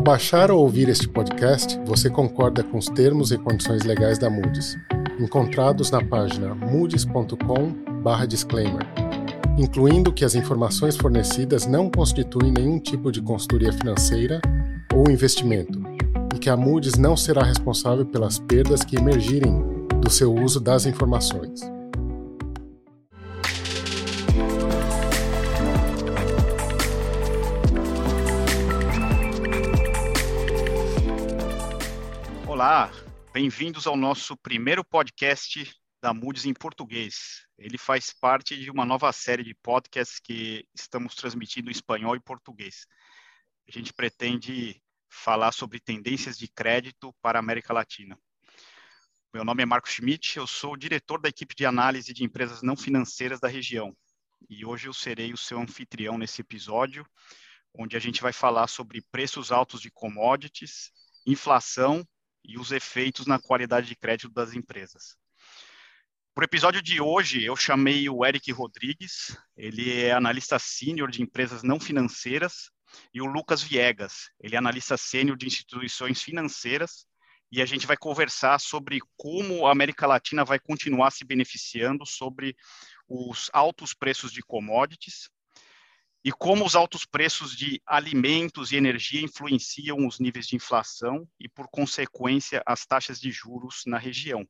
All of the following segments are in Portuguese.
Ao baixar ou ouvir este podcast, você concorda com os termos e condições legais da Moody's, encontrados na página moodys.com/disclaimer, incluindo que as informações fornecidas não constituem nenhum tipo de consultoria financeira ou investimento, e que a Moody's não será responsável pelas perdas que emergirem do seu uso das informações. Olá, bem-vindos ao nosso primeiro podcast da Moody's em português. Ele faz parte de uma nova série de podcasts que estamos transmitindo em espanhol e português. A gente pretende falar sobre tendências de crédito para a América Latina. Meu nome é Marco Schmidt, eu sou diretor da equipe de análise de empresas não financeiras da região. E hoje eu serei o seu anfitrião nesse episódio, onde a gente vai falar sobre preços altos de commodities, inflação e os efeitos na qualidade de crédito das empresas. Para o episódio de hoje, eu chamei o Eric Rodrigues, ele é analista sênior de empresas não financeiras, e o Lucas Viegas, ele é analista sênior de instituições financeiras, e a gente vai conversar sobre como a América Latina vai continuar se beneficiando sobre os altos preços de commodities e como os altos preços de alimentos e energia influenciam os níveis de inflação e, por consequência, as taxas de juros na região.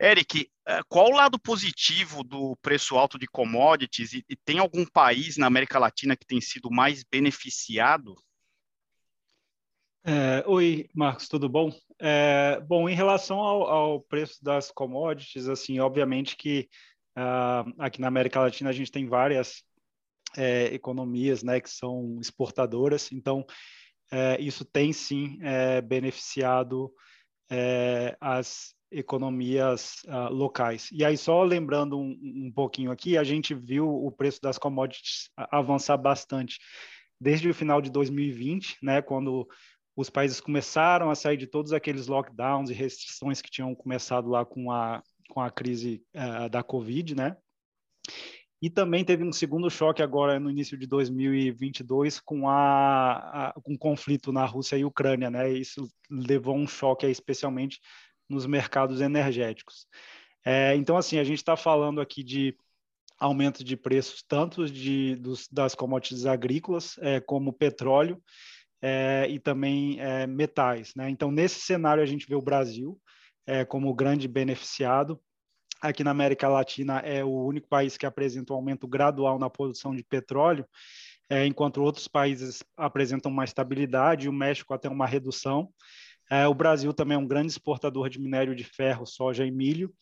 Eric, eh, qual o lado positivo do preço alto de commodities e, tem algum país na América Latina que tem sido mais beneficiado? É, oi, Marcos, tudo bom? É, bom, em relação ao, ao, preço das commodities, assim, obviamente que uh, aqui na América Latina a gente tem várias é, economias né, que são exportadoras, então é, isso tem sim é, beneficiado é, as economias uh, locais. E aí, só lembrando um, um, pouquinho aqui, a gente viu o preço das commodities avançar bastante desde o final de 2020, né, quando os países começaram a sair de todos aqueles lockdowns e restrições que tinham começado lá com a, com a crise uh, da Covid, né? E também teve um segundo choque agora no início de 2022 com, a, a, com o conflito na Rússia e Ucrânia, né? Isso levou um choque especialmente nos mercados energéticos. É, então, assim, a gente está falando aqui de aumento de preços tanto de, dos, das commodities agrícolas é, como petróleo é, e também é, metais. Né? Então, nesse cenário, a gente vê o Brasil é, como grande beneficiado aqui na América Latina é o único país que apresenta um aumento gradual na produção de petróleo, é, enquanto outros países apresentam uma estabilidade, o México até uma redução. É, o Brasil também é um grande exportador de minério de ferro, soja e milho.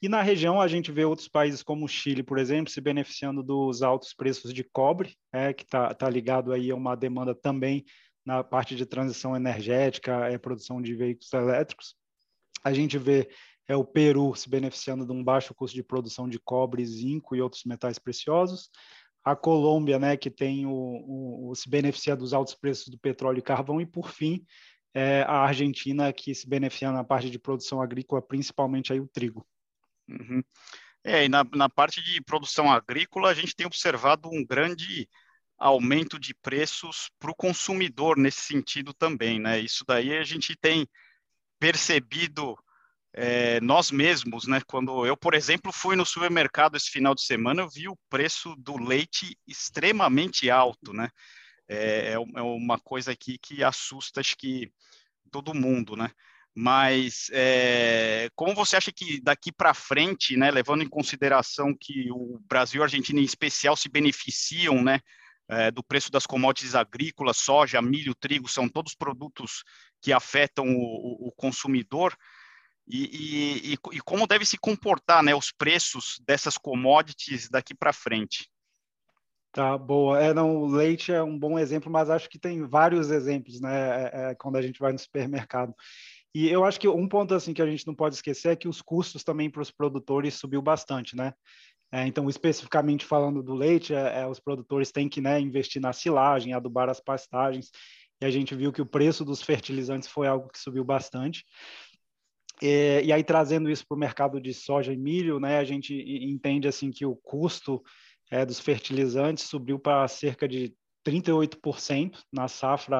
E na região a gente vê outros países como o Chile, por exemplo, se beneficiando dos altos preços de cobre, é, que está tá ligado aí a uma demanda também na parte de transição energética, é, produção de veículos elétricos. A gente vê é o Peru se beneficiando de um baixo custo de produção de cobre, zinco e outros metais preciosos. A Colômbia, né, que tem o, o, o se beneficia dos altos preços do petróleo e carvão. E, por fim, é a Argentina, que se beneficia na parte de produção agrícola, principalmente aí o trigo. Uhum. É, e na, na parte de produção agrícola, a gente tem observado um grande aumento de preços para o consumidor nesse sentido também, né? Isso daí a gente tem percebido é, nós mesmos, né? Quando eu, por exemplo, fui no supermercado esse final de semana, eu vi o preço do leite extremamente alto, né? É, é, é uma coisa aqui que assusta, acho que todo mundo, né? Mas é, como você acha que daqui para frente, né, levando em consideração que o Brasil e a Argentina em especial se beneficiam, né, é, do preço das commodities agrícolas, soja, milho, trigo, são todos produtos que afetam o, o consumidor, e, e, e, como deve se comportar né, os preços dessas commodities daqui para frente. Tá, boa. É, não, o leite é um bom exemplo, mas acho que tem vários exemplos, né, é, é, quando a gente vai no supermercado. E eu acho que um ponto assim que a gente não pode esquecer é que os custos também para os produtores subiu bastante, né? É, então, especificamente falando do leite, é, é, os produtores têm que né, investir na silagem, adubar as pastagens, e a gente viu que o preço dos fertilizantes foi algo que subiu bastante. É, e aí trazendo isso para o mercado de soja e milho, né, a gente entende assim que o custo é, dos fertilizantes subiu para cerca de 38% na safra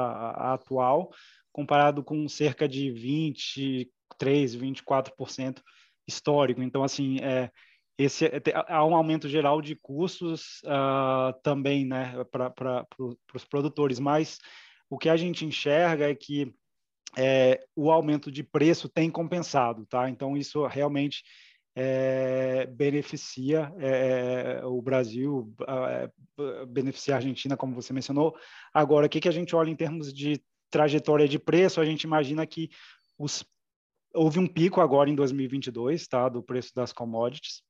atual, comparado com cerca de 23, 24% histórico. Então, assim, é, esse, é, há um aumento geral de custos uh, também né, para pro, os produtores, mas o que a gente enxerga é que é, o aumento de preço tem compensado, tá? Então, isso realmente é, beneficia é, o Brasil, é, beneficia a Argentina, como você mencionou. Agora, o que, que a gente olha em termos de trajetória de preço? A gente imagina que os, houve um pico agora em 2022, tá? Do preço das commodities.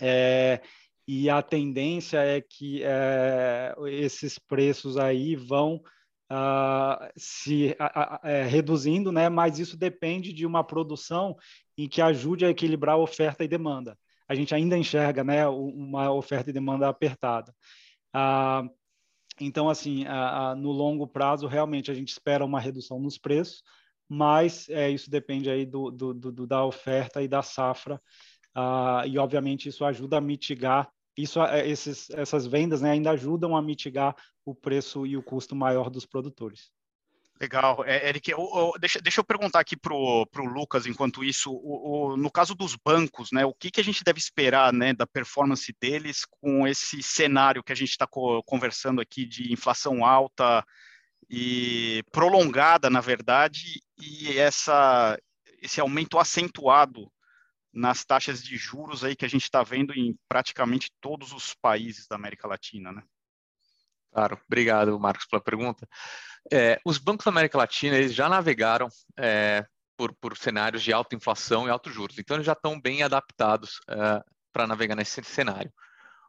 É, e a tendência é que é, esses preços aí vão uh, se uh, uh, reduzindo, né? mas isso depende de uma produção em que ajude a equilibrar a oferta e demanda. A gente ainda enxerga né, uma oferta e demanda apertada. Ah, então, assim, no longo prazo, realmente a gente espera uma redução nos preços, mas é, isso depende aí do, do, do, da oferta e da safra, ah, e obviamente isso ajuda a mitigar isso, é, esses, essas vendas né, ainda ajudam a mitigar o preço e o custo maior dos produtores. Legal. É, Eric, eu, eu, deixa, deixa, eu perguntar aqui para o Lucas, enquanto isso, o, o, no caso dos bancos, né, o que, que a gente deve esperar né, da performance deles com esse cenário que a gente está co conversando aqui de inflação alta e prolongada, na verdade, e essa, esse aumento acentuado nas taxas de juros aí que a gente está vendo em praticamente todos os países da América Latina, né? Claro, obrigado, Marcos, pela pergunta. É, os bancos da América Latina eles já navegaram é, por, por, cenários de alta inflação e altos juros, então eles já estão bem adaptados é, para navegar nesse cenário.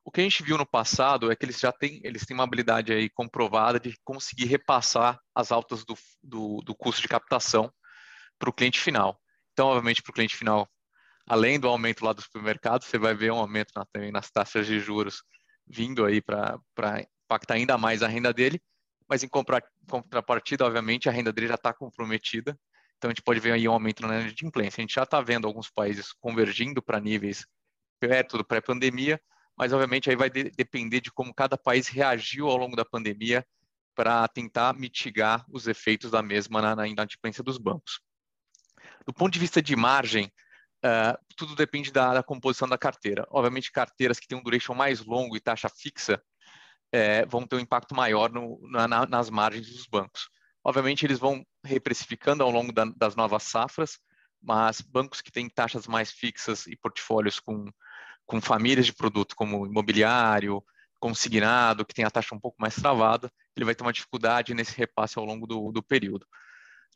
O que a gente viu no passado é que eles já têm, eles têm uma habilidade aí comprovada de conseguir repassar as altas do, do, do custo de captação para o cliente final. Então, obviamente, para o cliente final além do aumento lá do supermercado, você vai ver um aumento na, também nas taxas de juros vindo aí para impactar ainda mais a renda dele, mas em contrapartida, obviamente, a renda dele já está comprometida, então a gente pode ver aí um aumento na inadimplência. A gente já está vendo alguns países convergindo para níveis perto do pré-pandemia, mas obviamente aí vai de depender de como cada país reagiu ao longo da pandemia para tentar mitigar os efeitos da mesma na, na inadimplência dos bancos. Do ponto de vista de margem, Uh, tudo depende da, da, composição da carteira. Obviamente, carteiras que têm um duration mais longo e taxa fixa é, vão ter um impacto maior no, na, nas margens dos bancos. Obviamente, eles vão reprecificando ao longo da, das novas safras, mas bancos que têm taxas mais fixas e portfólios com, com famílias de produto, como imobiliário, consignado, que tem a taxa um pouco mais travada, ele vai ter uma dificuldade nesse repasse ao longo do, do período.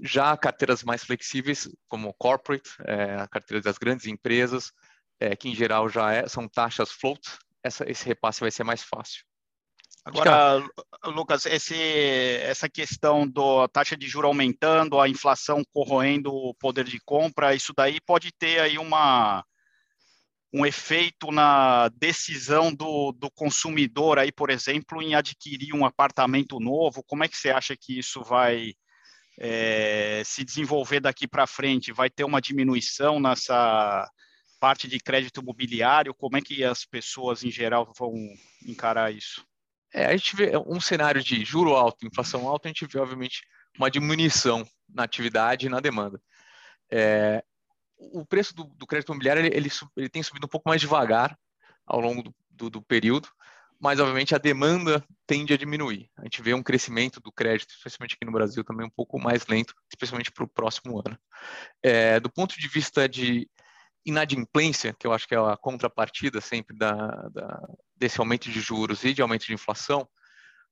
Já carteiras mais flexíveis, como corporate, é, a carteira das grandes empresas, é, que em geral já é, são taxas float, essa, esse repasse vai ser mais fácil. Agora, Lucas, esse, essa questão da taxa de juro aumentando, a inflação corroendo o poder de compra, isso daí pode ter aí uma, um efeito na decisão do, do consumidor aí, por exemplo, em adquirir um apartamento novo. Como é que você acha que isso vai é, se desenvolver daqui para frente? Vai ter uma diminuição nessa parte de crédito imobiliário? Como é que as pessoas em geral vão encarar isso? É, a gente vê um cenário de juro alto, inflação alta, a gente vê, obviamente, uma diminuição na atividade e na demanda. É, o preço do, do crédito imobiliário ele, ele, ele, tem subido um pouco mais devagar ao longo do, do, do período, mas obviamente a demanda tende a diminuir. A gente vê um crescimento do crédito, especialmente aqui no Brasil, também um pouco mais lento, especialmente para o próximo ano. É, do ponto de vista de inadimplência, que eu acho que é a contrapartida sempre da, da, desse aumento de juros e de aumento de inflação,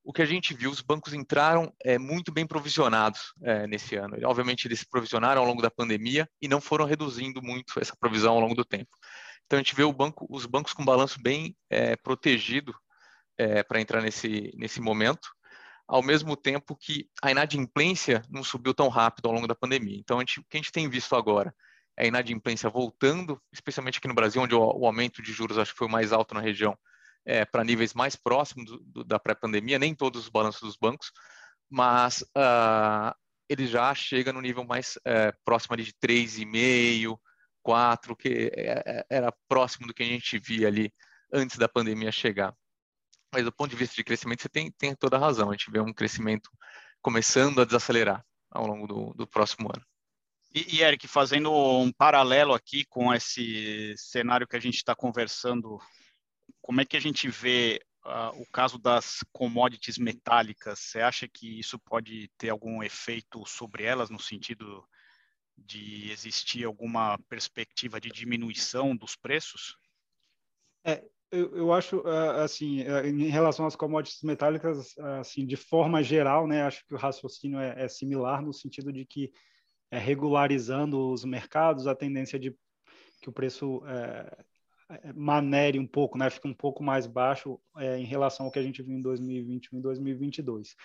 o que a gente viu, os bancos entraram é, muito bem provisionados é, nesse ano. Obviamente, eles se provisionaram ao longo da pandemia e não foram reduzindo muito essa provisão ao longo do tempo. Então, a gente vê banco, os bancos com balanço bem é, protegido é, para entrar nesse, nesse momento, ao mesmo tempo que a inadimplência não subiu tão rápido ao longo da pandemia. Então, a gente, o que a gente tem visto agora é a inadimplência voltando, especialmente aqui no Brasil, onde o, o aumento de juros acho que foi mais alto na região, é, para níveis mais próximos do, do, da pré-pandemia, nem todos os balanços dos bancos, mas uh, ele já chega no nível mais é, próximo ali de 3,5%, 4%, que é, é, era próximo do que a gente via ali antes da pandemia chegar. Mas do ponto de vista de crescimento, você tem, tem toda a razão. A gente vê um crescimento começando a desacelerar ao longo do, do próximo ano. E, e, Eric, fazendo um paralelo aqui com esse cenário que a gente está conversando, como é que a gente vê uh, o caso das commodities metálicas? Você acha que isso pode ter algum efeito sobre elas, no sentido de existir alguma perspectiva de diminuição dos preços? É, eu, eu acho, ah, assim, ah, em relação às commodities metálicas, assim, de forma geral, né, acho que o raciocínio é, é similar no sentido de que é, regularizando os mercados, a tendência de que o preço é, manere um pouco, né, fica um pouco mais baixo é, em relação ao que a gente viu em 2021 e 2022.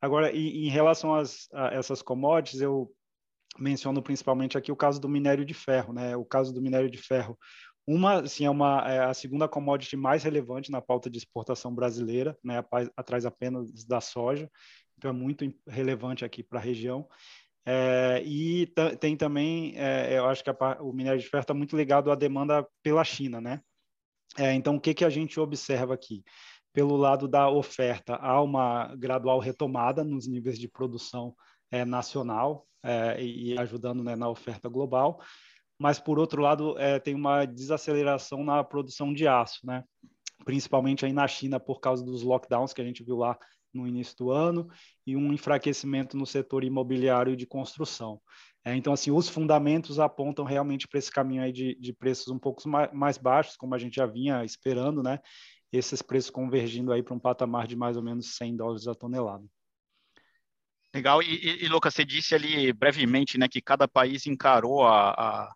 Agora, em, em relação às, a essas commodities, eu menciono principalmente aqui o caso do minério de ferro, né? O caso do minério de ferro, uma, assim, é uma é a segunda commodity mais relevante na pauta de exportação brasileira, né? Atrás apenas da soja, então é muito relevante aqui para a região. É, e tem também, é, eu acho que a, o minério de ferro está muito ligado à demanda pela China, né? É, então, o que, que a gente observa aqui? Pelo lado da oferta, há uma gradual retomada nos níveis de produção é, nacional é, e ajudando né, na oferta global, mas, por outro lado, é, tem uma desaceleração na produção de aço, né? principalmente aí na China, por causa dos lockdowns que a gente viu lá no início do ano e um enfraquecimento no setor imobiliário e de construção. É, então, assim, os fundamentos apontam realmente para esse caminho aí de, de preços um pouco mais, mais, baixos, como a gente já vinha esperando, né? Esses preços convergindo aí para um patamar de mais ou menos 100 dólares a tonelada. Legal. E, e, Lucas, você disse ali brevemente, né, que cada país encarou a, a,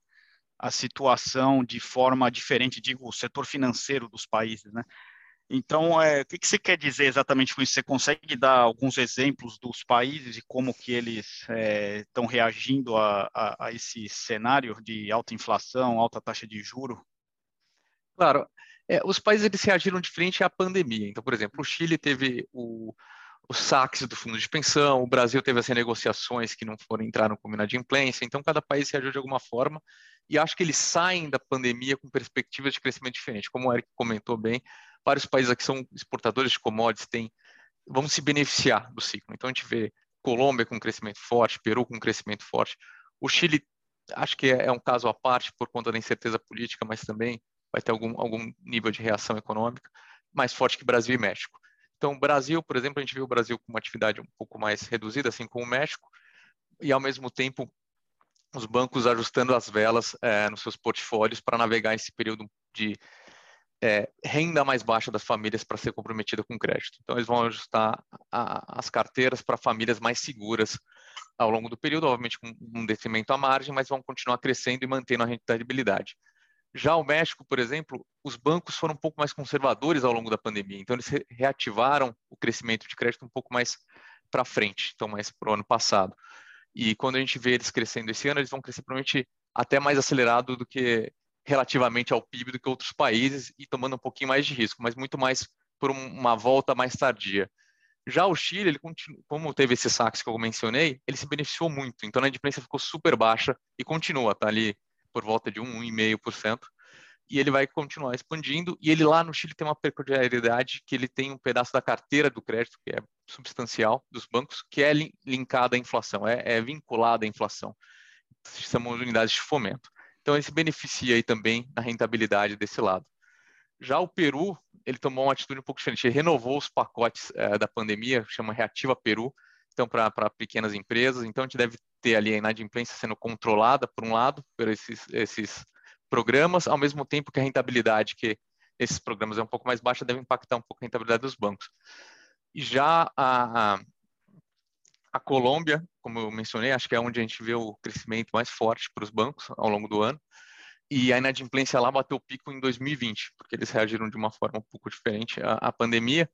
a situação de forma diferente, digo, o setor financeiro dos países, né? Então, é, o que, que você quer dizer exatamente com isso? Você consegue dar alguns exemplos dos países e como que eles estão é, reagindo a, a, a, esse cenário de alta inflação, alta taxa de juro? Claro, é, os países eles reagiram diferente à pandemia. Então, por exemplo, o Chile teve o, os saques do fundo de pensão, o Brasil teve as renegociações que não foram entrar no combinado de implência, então cada país reagiu de alguma forma e acho que eles saem da pandemia com perspectivas de crescimento diferente. Como o Eric comentou bem, vários países aqui são exportadores de commodities, têm, vão se beneficiar do ciclo. Então a gente vê Colômbia com crescimento forte, Peru com crescimento forte. O Chile, acho que é, é um caso à parte por conta da incerteza política, mas também vai ter algum, algum nível de reação econômica mais forte que Brasil e México. Então, Brasil, por exemplo, a gente viu o Brasil com uma atividade um pouco mais reduzida, assim como o México, e ao mesmo tempo os bancos ajustando as velas é, nos seus portfólios para navegar esse período de é, renda mais baixa das famílias para ser comprometida com crédito. Então, eles vão ajustar a, as carteiras para famílias mais seguras ao longo do período, obviamente com um detrimento à margem, mas vão continuar crescendo e mantendo a rentabilidade. Já o México, por exemplo, os bancos foram um pouco mais conservadores ao longo da pandemia, então eles reativaram o crescimento de crédito um pouco mais para frente, então mais para o ano passado. E quando a gente vê eles crescendo esse ano, eles vão crescer provavelmente até mais acelerado do que relativamente ao PIB do que outros países e tomando um pouquinho mais de risco, mas muito mais por uma volta mais tardia. Já o Chile, ele continua, como teve esses saques que eu mencionei, ele se beneficiou muito, então a inadimplência ficou super baixa e continua, tá ali por volta de 1, 1,5%, e ele vai continuar expandindo, e ele lá no Chile tem uma peculiaridade que ele tem um pedaço da carteira do crédito, que é substancial, dos bancos, que é linkada à inflação, é, é vinculada à inflação. São unidades de fomento. Então, ele se beneficia aí também na rentabilidade desse lado. Já o Peru, ele tomou uma atitude um pouco diferente, ele renovou os pacotes é, da pandemia, chama Reativa Peru, então para pequenas empresas, então a gente deve ter ali a inadimplência sendo controlada, por um lado, por esses, esses programas, ao mesmo tempo que a rentabilidade que esses programas é um pouco mais baixa, deve impactar um pouco a rentabilidade dos bancos. Já a, a, a Colômbia, como eu mencionei, acho que é onde a gente vê o crescimento mais forte para os bancos ao longo do ano, e a inadimplência lá bateu o pico em 2020, porque eles reagiram de uma forma um pouco diferente à, à pandemia,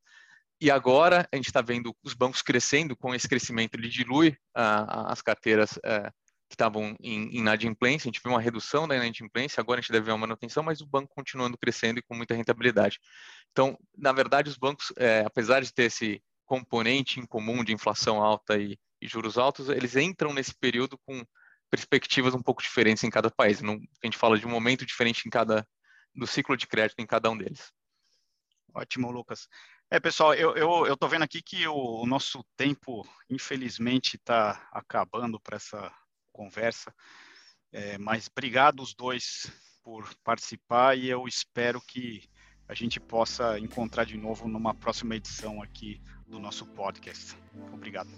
e agora a gente está vendo os bancos crescendo, com esse crescimento ele dilui uh, as carteiras uh, que estavam em inadimplência, a gente viu uma redução da inadimplência, agora a gente deve ver uma manutenção, mas o banco continuando crescendo e com muita rentabilidade. Então, na verdade, os bancos, é, apesar de ter esse componente em comum de inflação alta e, e, juros altos, eles entram nesse período com perspectivas um pouco diferentes em cada país. Não, a gente fala de um momento diferente em cada do ciclo de crédito em cada um deles. Ótimo, Lucas. É, pessoal, eu, eu, eu vendo aqui que o, o nosso tempo, infelizmente, está acabando para essa conversa. É, mas obrigado os dois por participar e eu espero que a gente possa encontrar de novo numa próxima edição aqui do nosso podcast. Obrigado.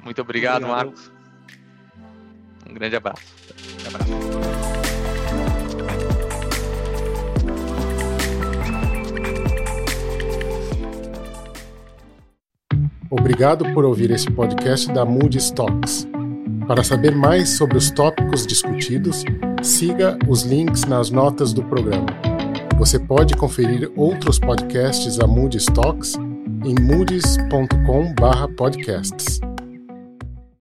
Muito obrigado, obrigado. Marcos. Um grande abraço. Um abraço. Obrigado por ouvir esse podcast da Moody Stocks. Para saber mais sobre os tópicos discutidos, siga os links nas notas do programa. Você pode conferir outros podcasts da Moody Stocks em moodys.com/podcasts.